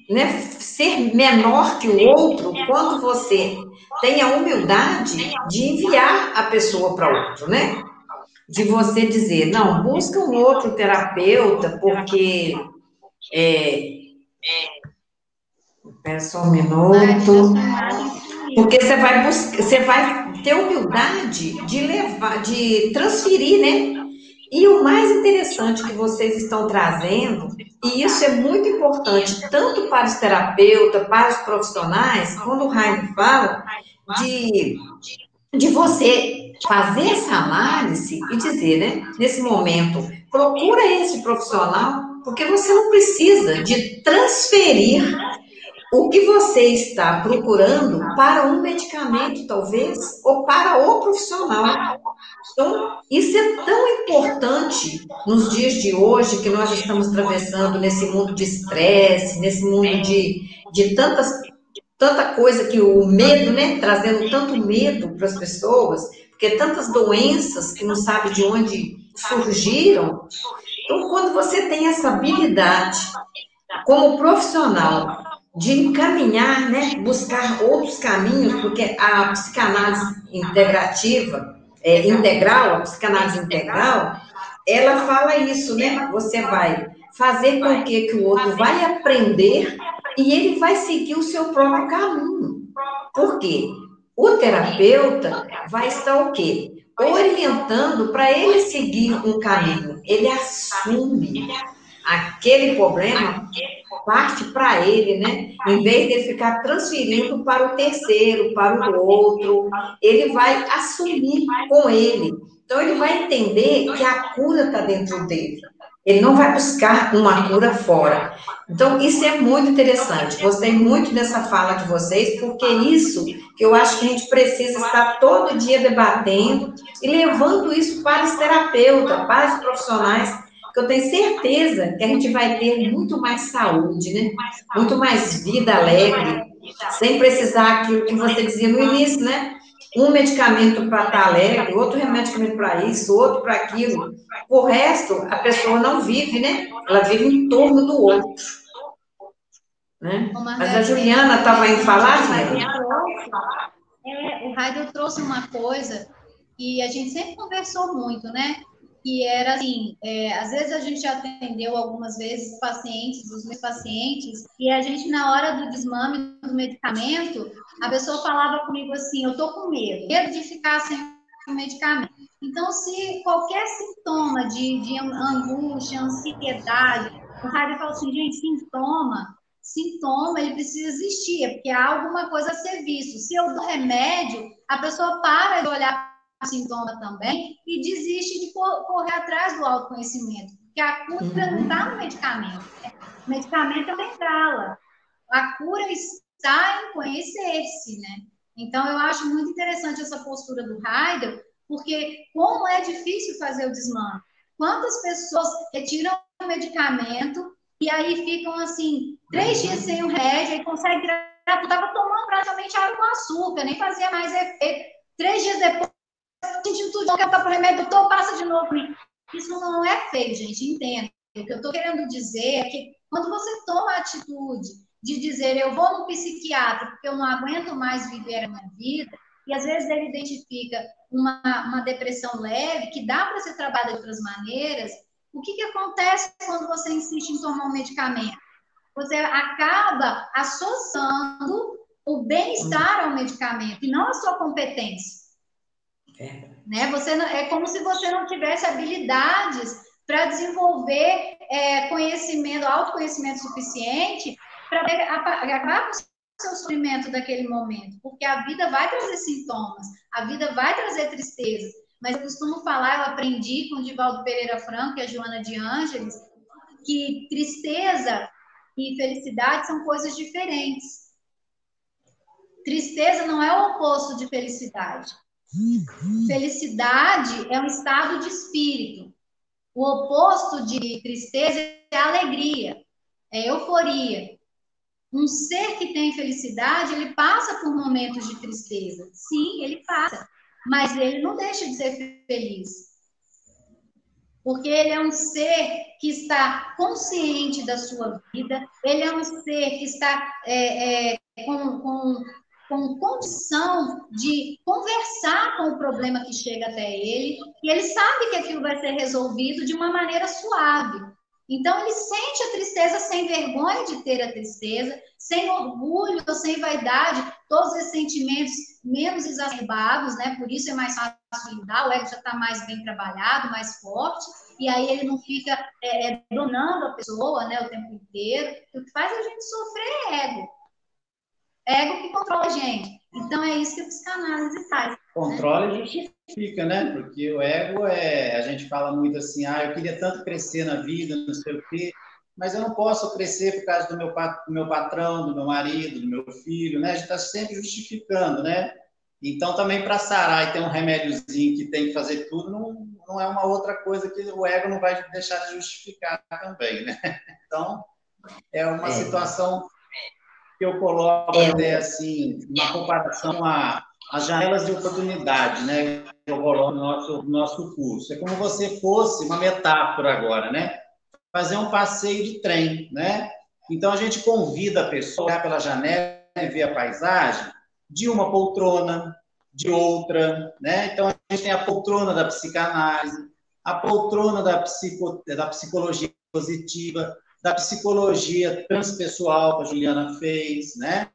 né, ser menor que o outro quando você tem a humildade de enviar a pessoa para outro, né? De você dizer, não, busca um outro terapeuta, porque. É, Espera só um minuto. Porque você vai buscar, você vai ter humildade de levar, de transferir, né? E o mais interessante que vocês estão trazendo, e isso é muito importante tanto para os terapeutas, para os profissionais, quando o Rainer fala de, de você fazer essa análise e dizer, né, nesse momento, procura esse profissional, porque você não precisa de transferir o que você está procurando para um medicamento, talvez, ou para o profissional. Então, isso é tão importante nos dias de hoje que nós estamos atravessando nesse mundo de estresse, nesse mundo de, de tantas, tanta coisa que o medo, né, trazendo tanto medo para as pessoas, porque tantas doenças que não sabe de onde surgiram. Então, quando você tem essa habilidade como profissional de encaminhar, né, buscar outros caminhos, porque a psicanálise integrativa, é, integral, a psicanálise integral, ela fala isso, né? Você vai fazer com que, que o outro vai aprender e ele vai seguir o seu próprio caminho. Por quê? O terapeuta vai estar o quê? Orientando para ele seguir um caminho. Ele assume aquele problema parte para ele, né? Em vez de ficar transferindo para o terceiro, para o outro, ele vai assumir com ele. Então ele vai entender que a cura está dentro dele. Ele não vai buscar uma cura fora. Então, isso é muito interessante. Gostei muito dessa fala de vocês, porque é isso que eu acho que a gente precisa estar todo dia debatendo e levando isso para os terapeutas, para os profissionais que eu tenho certeza que a gente vai ter muito mais saúde, né? Muito mais vida alegre, sem precisar aquilo que você dizia no início, né? Um medicamento para estar alegre, outro medicamento para isso, outro para aquilo. O resto, a pessoa não vive, né? Ela vive em torno do outro. Né? Mas a Juliana estava indo falar, Juliana? É, o Heidel trouxe uma coisa que a gente sempre conversou muito, né? Que era assim, é, às vezes a gente atendeu algumas vezes pacientes, os meus pacientes, e a gente na hora do desmame do medicamento, a pessoa falava comigo assim, eu tô com medo, medo de ficar sem o medicamento. Então, se qualquer sintoma de, de angústia, ansiedade, o Raio fala assim, gente, sintoma, sintoma, ele precisa existir, porque há alguma coisa a ser visto. Se eu dou remédio, a pessoa para de olhar sintoma também e desiste de correr atrás do autoconhecimento, porque a cura uhum. não está no medicamento. Né? O medicamento é uma bengala. A cura está em conhecer-se, né? Então, eu acho muito interessante essa postura do Heidel, porque como é difícil fazer o desmame. Quantas pessoas retiram o medicamento e aí ficam, assim, três dias sem o remédio e conseguem... Estava tomando praticamente água com açúcar, nem fazia mais efeito. Três dias depois, sentindo tudo, quer para o remédio, doutor, passa de novo. Isso não é feio, gente, entenda. O que eu estou querendo dizer é que quando você toma a atitude de dizer eu vou no psiquiatra porque eu não aguento mais viver a minha vida, e às vezes ele identifica uma, uma depressão leve, que dá para ser trabalhada de outras maneiras, o que, que acontece quando você insiste em tomar um medicamento? Você acaba associando o bem-estar ao medicamento e não a sua competência. É. Né? Você não, é como se você não tivesse habilidades para desenvolver é, conhecimento, autoconhecimento suficiente para acabar com o seu sofrimento daquele momento, porque a vida vai trazer sintomas, a vida vai trazer tristeza. Mas eu costumo falar, eu aprendi com o Divaldo Pereira Franco e a Joana de Ângeles, que tristeza e felicidade são coisas diferentes. Tristeza não é o oposto de felicidade. Felicidade é um estado de espírito. O oposto de tristeza é alegria, é euforia. Um ser que tem felicidade, ele passa por momentos de tristeza. Sim, ele passa, mas ele não deixa de ser feliz. Porque ele é um ser que está consciente da sua vida, ele é um ser que está é, é, com, com com condição de conversar com o problema que chega até ele, e ele sabe que aquilo vai ser resolvido de uma maneira suave. Então, ele sente a tristeza sem vergonha de ter a tristeza, sem orgulho, sem vaidade, todos esses sentimentos menos exacerbados, né? Por isso é mais fácil lidar, o ego já está mais bem trabalhado, mais forte, e aí ele não fica é, é, donando a pessoa né, o tempo inteiro. O que faz a gente sofrer é ego ego que controla a gente. Então, é isso que a psicanálise faz. Controla e justifica, né? Porque o ego é. A gente fala muito assim, ah, eu queria tanto crescer na vida, não sei o quê, mas eu não posso crescer por causa do meu, do meu patrão, do meu marido, do meu filho, né? A gente está sempre justificando, né? Então, também para sarar e ter um remédiozinho que tem que fazer tudo, não, não é uma outra coisa que o ego não vai deixar de justificar também, né? Então, é uma é. situação que eu coloco é. até assim, uma comparação a as janelas de oportunidade, né? Que eu coloco no nosso, nosso curso. É como você fosse uma metáfora agora, né? Fazer um passeio de trem, né? Então a gente convida a pessoa a olhar pela janela e ver a paisagem de uma poltrona, de outra, né? Então a gente tem a poltrona da psicanálise, a poltrona da, psico, da psicologia positiva, da psicologia transpessoal que a Juliana fez, né?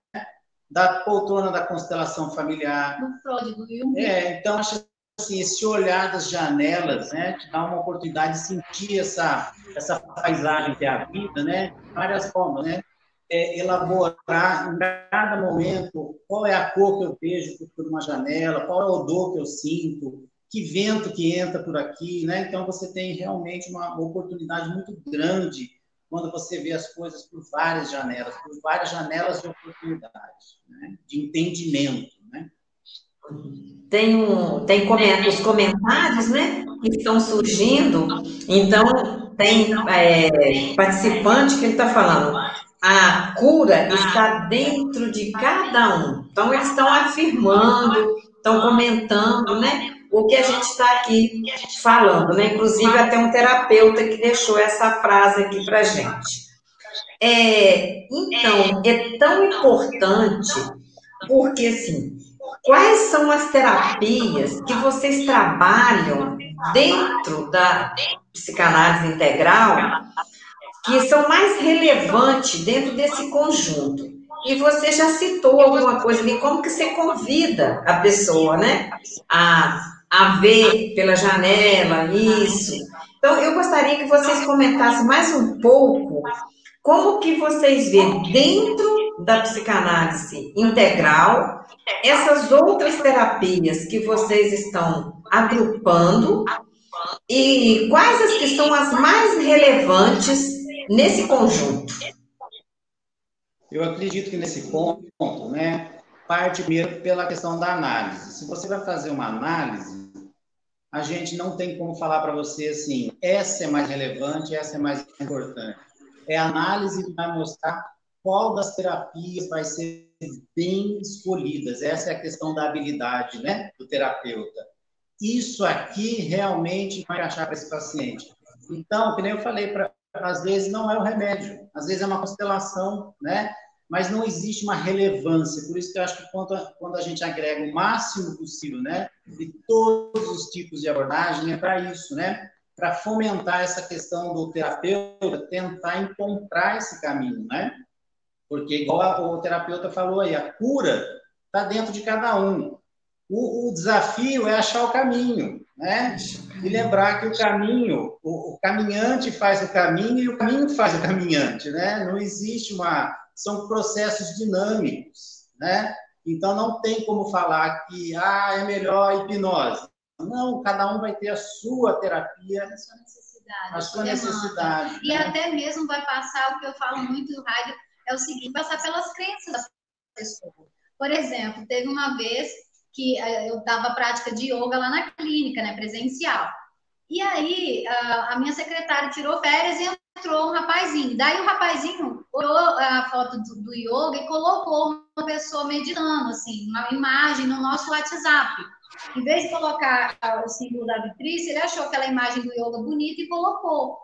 da poltrona da constelação familiar. Do Freud, do Jung. É, então, acho assim, esse olhar das janelas, né, te dá uma oportunidade de sentir essa, essa paisagem que é a vida, né, de várias formas, né, é, elaborar em cada momento qual é a cor que eu vejo por uma janela, qual é o odor que eu sinto, que vento que entra por aqui, né, então você tem realmente uma oportunidade muito grande quando você vê as coisas por várias janelas, por várias janelas de oportunidade, né? de entendimento. Né? Tem, um, tem os comentários né, que estão surgindo, então tem é, participante que está falando, a cura está dentro de cada um. Então, eles estão afirmando, estão comentando, né? O que a gente está aqui falando, né? Inclusive até um terapeuta que deixou essa frase aqui para gente. É, então, é tão importante porque assim, quais são as terapias que vocês trabalham dentro da psicanálise integral que são mais relevantes dentro desse conjunto? E você já citou alguma coisa ali, como que você convida a pessoa, né, a a ver pela janela, isso. Então, eu gostaria que vocês comentassem mais um pouco como que vocês veem dentro da psicanálise integral essas outras terapias que vocês estão agrupando e quais as que são as mais relevantes nesse conjunto. Eu acredito que nesse ponto, né, parte primeiro pela questão da análise. Se você vai fazer uma análise, a gente não tem como falar para você assim, essa é mais relevante, essa é mais importante. É a análise que vai mostrar qual das terapias vai ser bem escolhidas. Essa é a questão da habilidade, né, do terapeuta. Isso aqui realmente vai achar para esse paciente. Então, que nem eu falei, pra, às vezes não é o remédio, às vezes é uma constelação, né? Mas não existe uma relevância. Por isso que eu acho que quando a, quando a gente agrega o máximo possível, né, de todos os tipos de abordagem, é para isso, né? Para fomentar essa questão do terapeuta tentar encontrar esse caminho, né? Porque, igual o terapeuta falou aí, a cura está dentro de cada um. O, o, desafio é achar o caminho, né? E lembrar que o caminho, o, o caminhante faz o caminho e o caminho faz o caminhante, né? Não existe uma são processos dinâmicos, né? Então não tem como falar que ah, é melhor a hipnose. Não, cada um vai ter a sua terapia, a sua necessidade. A sua necessidade e né? até mesmo vai passar o que eu falo muito no rádio é o seguinte, passar pelas crenças da pessoa. Por exemplo, teve uma vez que eh, eu dava prática de yoga lá na clínica, né, presencial. E aí a, minha secretária tirou férias e entrou um rapazinho. Daí o rapazinho olhou a foto do, do yoga e colocou uma pessoa meditando, assim, uma imagem no nosso WhatsApp. Em vez de colocar o símbolo da vitrice, ele achou aquela imagem do yoga bonita e colocou.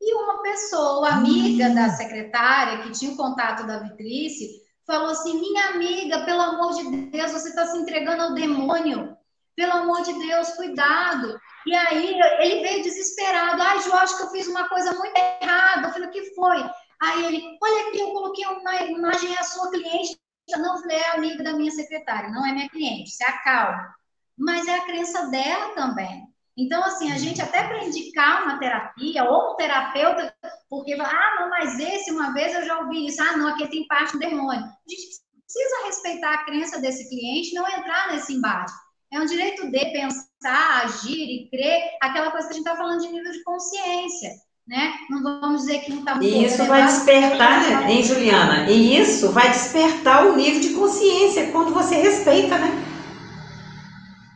E uma pessoa, amiga da secretária, que tinha o contato da vitrice, falou assim: Minha amiga, pelo amor de Deus, você está se entregando ao demônio. Pelo amor de Deus, cuidado. E aí ele veio desesperado. Ai, Ju, acho que eu fiz uma coisa muito errada. Eu falei, o que foi? Aí ele, olha aqui, eu coloquei uma imagem, é a sua cliente. Não falei, é amiga da minha secretária, não é minha cliente, se acalma. Mas é a crença dela também. Então, assim, a gente até para indicar uma terapia ou um terapeuta, porque, ah, não, mas esse, uma vez eu já ouvi isso, ah, não, aqui tem parte do demônio. A gente precisa respeitar a crença desse cliente, não entrar nesse embate. É um direito de pensar, agir e crer, aquela coisa que a gente está falando de nível de consciência. Né? Não vamos dizer que não está E isso vai despertar, né, hein, Juliana? E isso vai despertar o nível de consciência quando você respeita, né?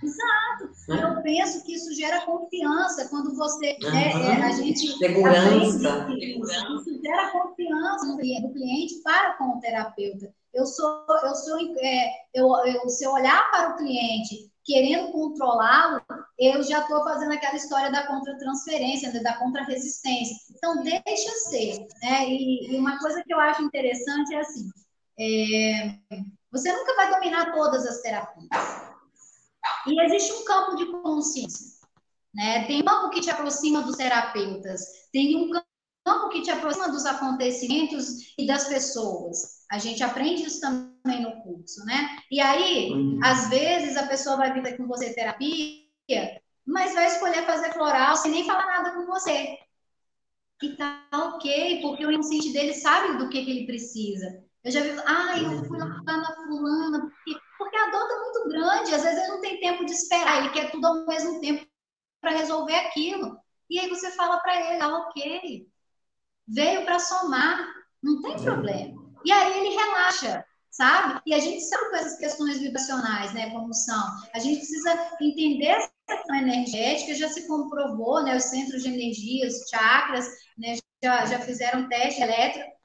Exato. Né? Eu penso que isso gera confiança quando você. Uhum. É, a gente. Segurança. Isso gera confiança do cliente para com o terapeuta. Eu sou, eu sou, é, eu, eu, se eu olhar para o cliente querendo controlá-lo, eu já estou fazendo aquela história da contra-transferência, né, da contra-resistência. Então, deixa ser. Né? E, e, uma coisa que eu acho interessante é assim: é, você nunca vai dominar todas as terapias. E existe um campo de consciência. Né? Tem um campo que te aproxima dos terapeutas, tem um campo que te aproxima dos acontecimentos e das pessoas. A gente aprende isso também no curso, né? E aí, uhum. às vezes, a pessoa vai vir com você terapia, mas vai escolher fazer floral sem nem falar nada com você. E tá ok, porque o inconsciente dele sabe do que, que ele precisa. Eu já vi, ah, eu fui lá na fulana, porque, porque a dor tá muito grande, às vezes ele não tem tempo de esperar, ele quer tudo ao mesmo tempo para resolver aquilo. E aí você fala para ele, ah, ok, veio para somar, não tem problema. E aí ele relaxa, sabe? E a gente sabe com essas questões vibracionais, né, como são. A gente precisa entender essa questão energética, já se comprovou, né, os centros de energia, os chakras, né, já, já fizeram testes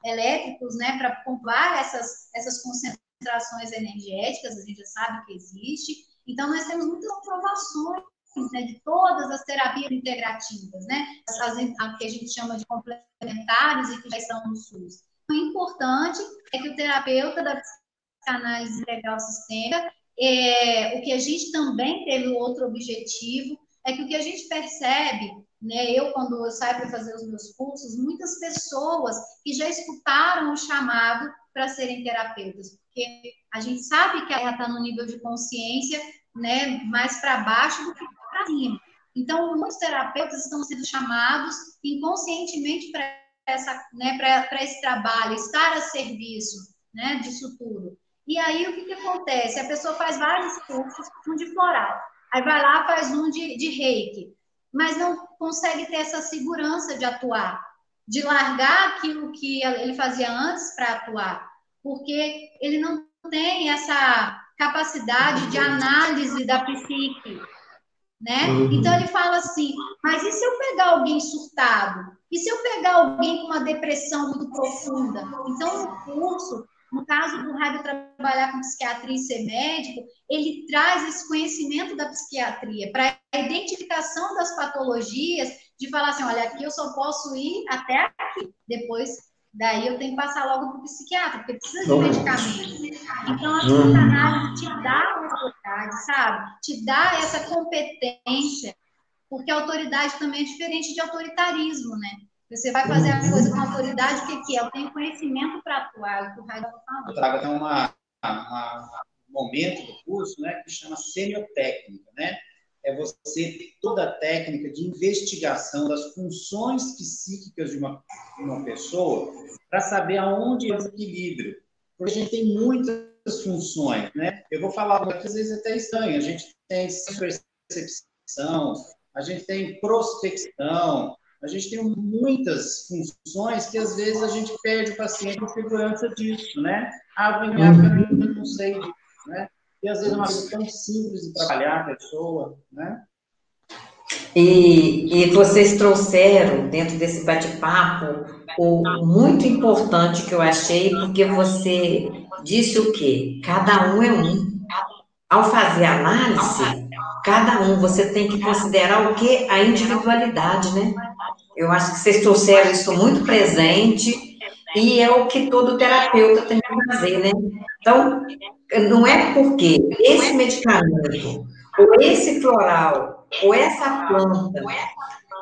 elétricos, né, para comprovar essas, essas concentrações energéticas, a gente já sabe que existe. Então, nós temos muitas comprovações né, de todas as terapias integrativas, né, as, as, que a gente chama de complementares e que já estão no SUS. O importante é que o terapeuta da psicanálise integral sistêmica, é, o que a gente também teve outro objetivo, é que o que a gente percebe, né, eu quando eu saio para fazer os meus cursos, muitas pessoas que já escutaram o chamado para serem terapeutas, porque a gente sabe que ela está no nível de consciência né, mais para baixo do que para cima. Então, muitos terapeutas estão sendo chamados inconscientemente para essa, né, para esse trabalho, estar a serviço né, disso tudo. E aí o que, que acontece? A pessoa faz vários cursos, um de floral, aí vai lá faz um de, de reiki, mas não consegue ter essa segurança de atuar, de largar aquilo que ele fazia antes para atuar, porque ele não tem essa capacidade de análise da psique, né? Uhum. Então ele fala assim: mas e se eu pegar alguém surtado? E se eu pegar alguém com uma depressão muito profunda? Então, no curso, no caso do Rádio trabalhar com psiquiatria e ser médico, ele traz esse conhecimento da psiquiatria para a identificação das patologias, de falar assim: olha, aqui eu só posso ir até aqui, depois Daí eu tenho que passar logo para o psiquiatra, porque precisa de medicamento. Então, a psicanálise te dá autoridade, sabe? Te dá essa competência, porque a autoridade também é diferente de autoritarismo, né? Você vai fazer a coisa com autoridade, o que, que é? Eu tenho conhecimento para atuar, é o que o Raio falou. Eu trago até uma, uma, um momento do curso, né, que chama semiotécnica, né? É você ter toda a técnica de investigação das funções psíquicas de uma, de uma pessoa para saber aonde é o equilíbrio. Porque a gente tem muitas funções, né? Eu vou falar uma que às vezes é até estranho. A gente tem percepção, a gente tem prospecção, a gente tem muitas funções que às vezes a gente perde o paciente em segurança disso, né? Ah, vou para mim, não sei disso, né? E às vezes é uma coisa tão simples de trabalhar a pessoa, né? E, e vocês trouxeram dentro desse bate-papo o muito importante que eu achei, porque você disse o quê? Cada um é um. Ao fazer análise, cada um você tem que considerar o que? A individualidade, né? Eu acho que vocês trouxeram isso muito presente e é o que todo terapeuta tem que fazer, né? Então, não é porque esse medicamento, ou esse floral, ou essa planta,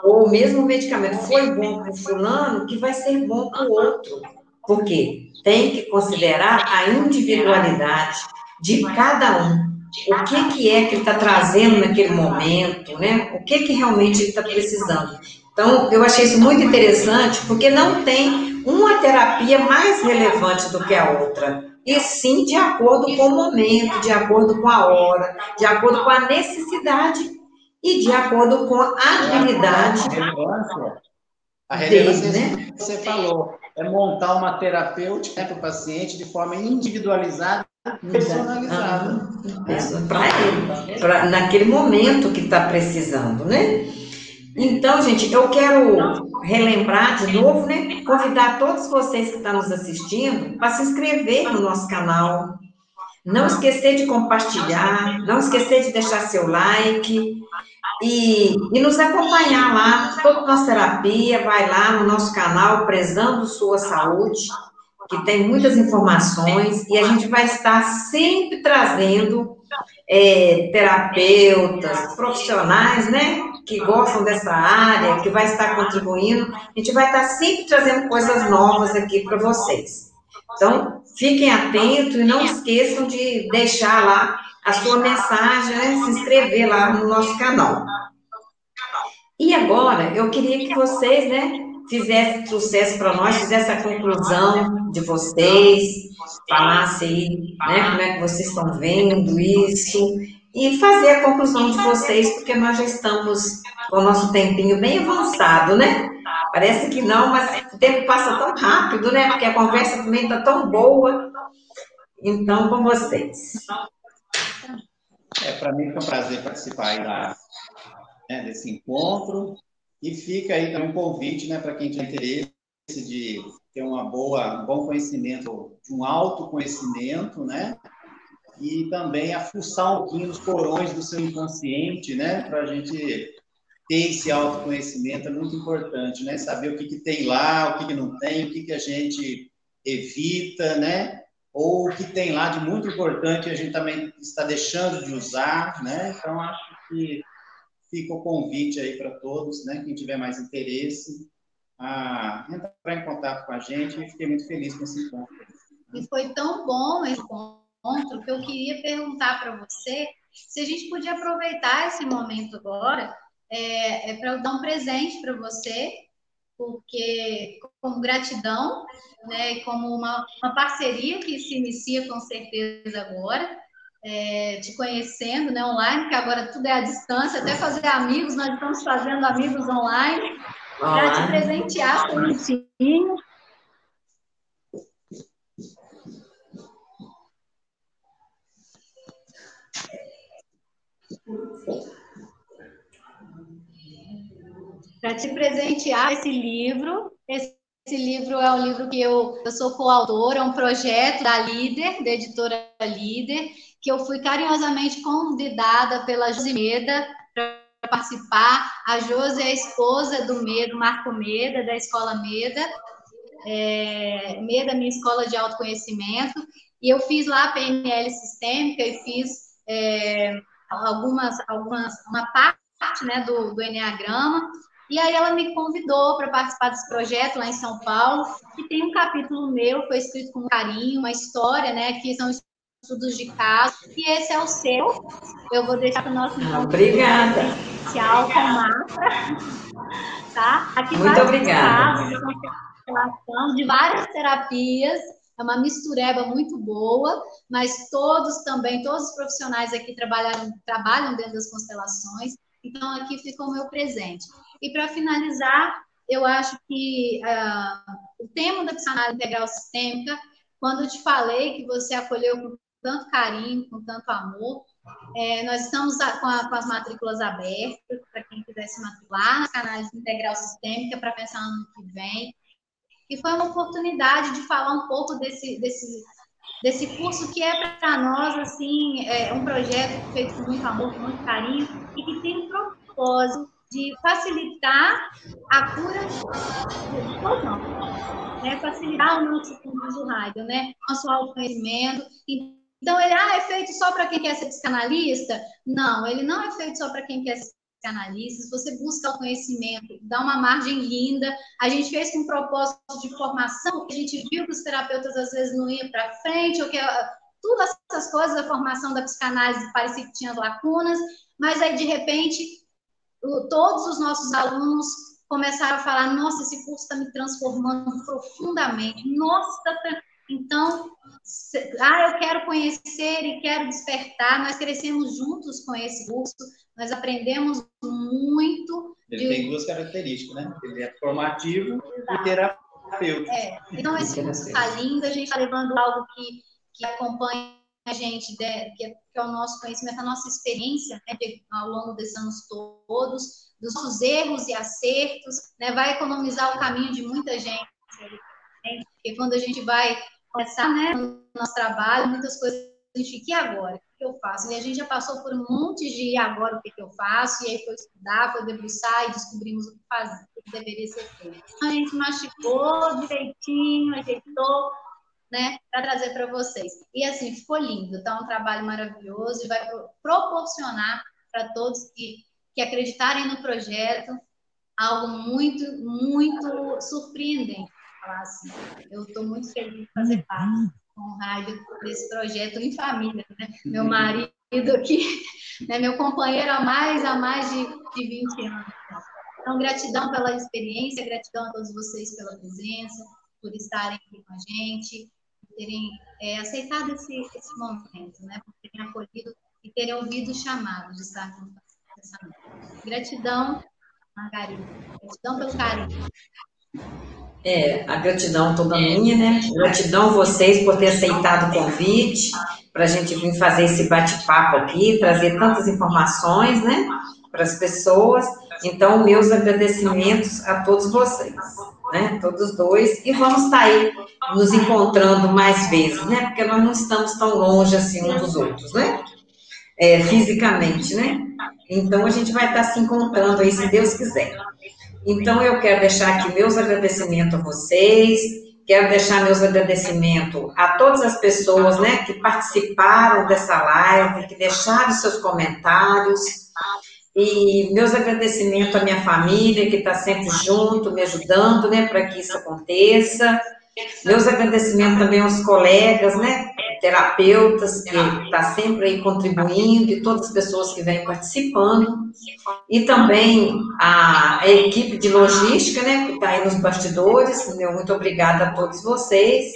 ou mesmo medicamento foi bom para o fulano, que vai ser bom para o outro. Porque tem que considerar a individualidade de cada um. O que, que é que ele está trazendo naquele momento, né? O que, que realmente ele está precisando. Então, eu achei isso muito interessante, porque não tem uma terapia mais relevante do que a outra, e sim de acordo com o momento, de acordo com a hora, de acordo com a necessidade e de acordo com a habilidade. A relevância, a relevância dele, né? que você falou, é montar uma terapêutica para o paciente de forma individualizada personalizada. Ah, para ele, pra, naquele momento que está precisando, né? Então, gente, eu quero relembrar de novo, né? Convidar todos vocês que estão nos assistindo para se inscrever no nosso canal. Não esquecer de compartilhar, não esquecer de deixar seu like e, e nos acompanhar lá. Toda nossa terapia vai lá no nosso canal, Prezando Sua Saúde, que tem muitas informações e a gente vai estar sempre trazendo é, terapeutas, profissionais, né? Que gostam dessa área, que vai estar contribuindo. A gente vai estar sempre trazendo coisas novas aqui para vocês. Então, fiquem atentos e não esqueçam de deixar lá a sua mensagem, né? se inscrever lá no nosso canal. E agora, eu queria que vocês, né, fizessem sucesso para nós, fizessem a conclusão de vocês, falassem aí, né, como é que vocês estão vendo isso, e fazer a conclusão de vocês, porque nós já estamos com o nosso tempinho bem avançado, né? Parece que não, mas o tempo passa tão rápido, né? Porque a conversa também está tão boa. Então, com vocês. É, para mim foi um prazer participar aí da, né, desse encontro. E fica aí também um convite né, para quem tem interesse de ter uma boa, um bom conhecimento, um autoconhecimento, né? E também a fuçar um pouquinho nos porões do seu inconsciente, né? Para a gente ter esse autoconhecimento é muito importante, né? Saber o que, que tem lá, o que, que não tem, o que, que a gente evita, né? Ou o que tem lá de muito importante a gente também está deixando de usar, né? Então, acho que fica o convite aí para todos, né? Quem tiver mais interesse, a entrar em contato com a gente. E fiquei muito feliz com esse encontro. E foi tão bom esse encontro encontro que eu queria perguntar para você se a gente podia aproveitar esse momento agora é, é para eu dar um presente para você, porque como gratidão, né, como uma, uma parceria que se inicia com certeza agora, é, te conhecendo né, online, que agora tudo é à distância, até fazer amigos, nós estamos fazendo amigos online, para te presentear com um para te presentear esse livro. Esse, esse, livro é um livro que eu, eu sou coautora, é um projeto da Líder, da editora Líder, que eu fui carinhosamente convidada pela Josimeda para participar. A Josi é a esposa do Medo, Marco Meda, da Escola Meda. É, Meda, minha escola de autoconhecimento. E eu fiz lá a PNL sistêmica e fiz é, algumas, algumas, uma parte né, do, do Enneagrama. E aí ela me convidou para participar desse projeto lá em São Paulo, que tem um capítulo meu, foi escrito com carinho, uma história, né, que são estudos de caso, e esse é o seu. Eu vou deixar para o nosso ah, Obrigada. Especial com. Tá? Aqui Muito obrigada. Casos de várias terapias, é uma mistureba muito boa, mas todos também, todos os profissionais aqui trabalham, trabalham dentro das constelações, então aqui ficou o meu presente. E para finalizar, eu acho que uh, o tema da psicanálise integral sistêmica, quando eu te falei que você acolheu com tanto carinho, com tanto amor, é, nós estamos com, a, com, as matrículas abertas para quem quiser se matricular na canais integral sistêmica para pensar no ano que vem. E foi uma oportunidade de falar um pouco desse, desse, desse curso que é para nós assim é um projeto feito com muito amor, com muito carinho e que tem um propósito de facilitar a cura todos nós, né? Facilitar o nosso, como diz o rádio, né? Nosso autoconhecimento. Então, ele ah, é feito só para quem quer ser psicanalista? Não, ele não é feito só para quem quer ser psicanalista. Se você busca o conhecimento, dá uma margem linda. A gente fez com um propósito de formação, a gente viu que os terapeutas às vezes não iam para frente, ou que todas essas coisas, a formação da psicanálise parecia que tinha lacunas, mas aí de repente todos os nossos alunos começaram a falar: nossa, esse curso está me transformando profundamente. Nossa, tá... então, ah, eu quero conhecer e quero despertar. Nós crescemos juntos com esse curso, nós aprendemos muito. Ele de... tem duas características, né? Ele é formativo e terapêutico. É. Então, esse curso está lindo, a gente está levando algo que, que acompanha a gente, né, que, é, que é o nosso conhecimento, a nossa experiência né, ao longo desses anos todos, dos nossos erros e acertos, né, vai economizar o caminho de muita gente. Né, porque quando a gente vai começar né, no nosso trabalho, muitas coisas a gente fica, e agora? O que eu faço? E a gente já passou por um monte de e agora o que, eu faço? E aí foi estudar, foi debruçar e descobrimos o que fazer, o que deveria ser feito. Então, a gente mastigou direitinho, ajeitou, né, para trazer para vocês. E assim, ficou lindo, está um trabalho maravilhoso e vai proporcionar para todos que que acreditarem no projeto, algo muito, muito surpreendente. Assim. Eu estou muito feliz de fazer parte com o Rádio desse projeto em família. Né? Meu marido aqui, né? meu companheiro há mais, há mais de, de 20 anos. Então, gratidão pela experiência, gratidão a todos vocês pela presença, por estarem aqui com a gente, terem é, aceitado esse, esse momento, né? por terem acolhido e terem ouvido o chamado de estar com Gratidão, Margarida. Gratidão pelo carinho. É, a gratidão toda minha, né? Gratidão vocês por ter aceitado o convite para a gente vir fazer esse bate-papo aqui, trazer tantas informações, né, para as pessoas. Então, meus agradecimentos a todos vocês, né, todos dois. E vamos estar tá aí nos encontrando mais vezes, né, porque nós não estamos tão longe assim uns dos outros, né, é, fisicamente, né. Então, a gente vai estar se encontrando aí, se Deus quiser. Então, eu quero deixar aqui meus agradecimentos a vocês, quero deixar meus agradecimentos a todas as pessoas, né, que participaram dessa live, que deixaram seus comentários, e meus agradecimentos à minha família, que está sempre junto, me ajudando, né, para que isso aconteça. Meus agradecimentos também aos colegas, né, terapeutas, que está sempre aí contribuindo, e todas as pessoas que vêm participando, e também a, a equipe de logística, né, que está aí nos bastidores, meu muito obrigada a todos vocês.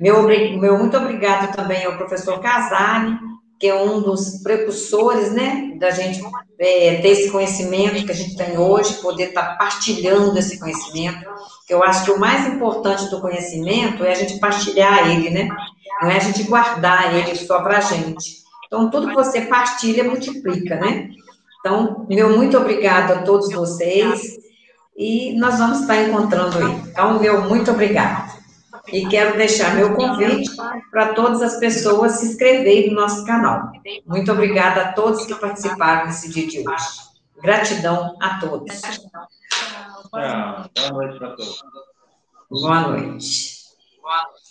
Meu, meu muito obrigado também ao professor Casale, que é um dos precursores, né, da gente é, ter esse conhecimento que a gente tem hoje, poder estar tá partilhando esse conhecimento, que eu acho que o mais importante do conhecimento é a gente partilhar ele, né, não é a gente guardar ele só para a gente. Então, tudo que você partilha, multiplica, né? Então, meu muito obrigado a todos vocês, e nós vamos estar encontrando aí. Então, meu muito obrigado. E quero deixar meu convite para todas as pessoas se inscreverem no nosso canal. Muito obrigada a todos que participaram nesse dia de hoje. Gratidão a todos. Boa noite para todos. Boa noite.